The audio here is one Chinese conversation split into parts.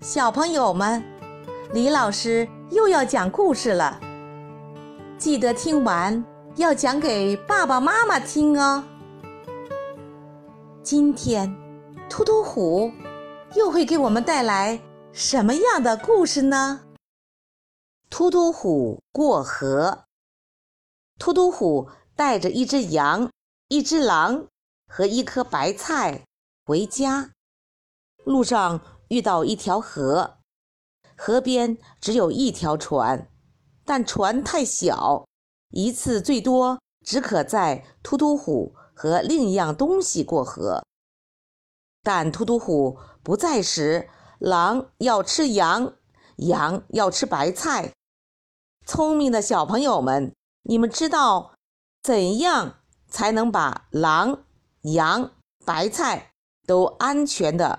小朋友们，李老师又要讲故事了，记得听完要讲给爸爸妈妈听哦。今天，突突虎又会给我们带来什么样的故事呢？突突虎过河。突突虎带着一只羊、一只狼和一颗白菜回家，路上遇到一条河，河边只有一条船，但船太小，一次最多只可载突突虎和另一样东西过河。但突突虎不在时，狼要吃羊，羊要吃白菜。聪明的小朋友们。你们知道怎样才能把狼、羊、白菜都安全的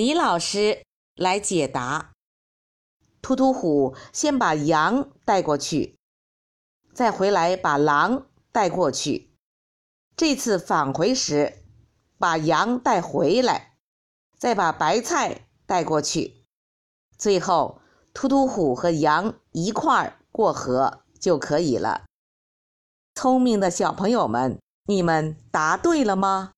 李老师来解答：突突虎先把羊带过去，再回来把狼带过去。这次返回时，把羊带回来，再把白菜带过去，最后突突虎和羊一块儿过河就可以了。聪明的小朋友们，你们答对了吗？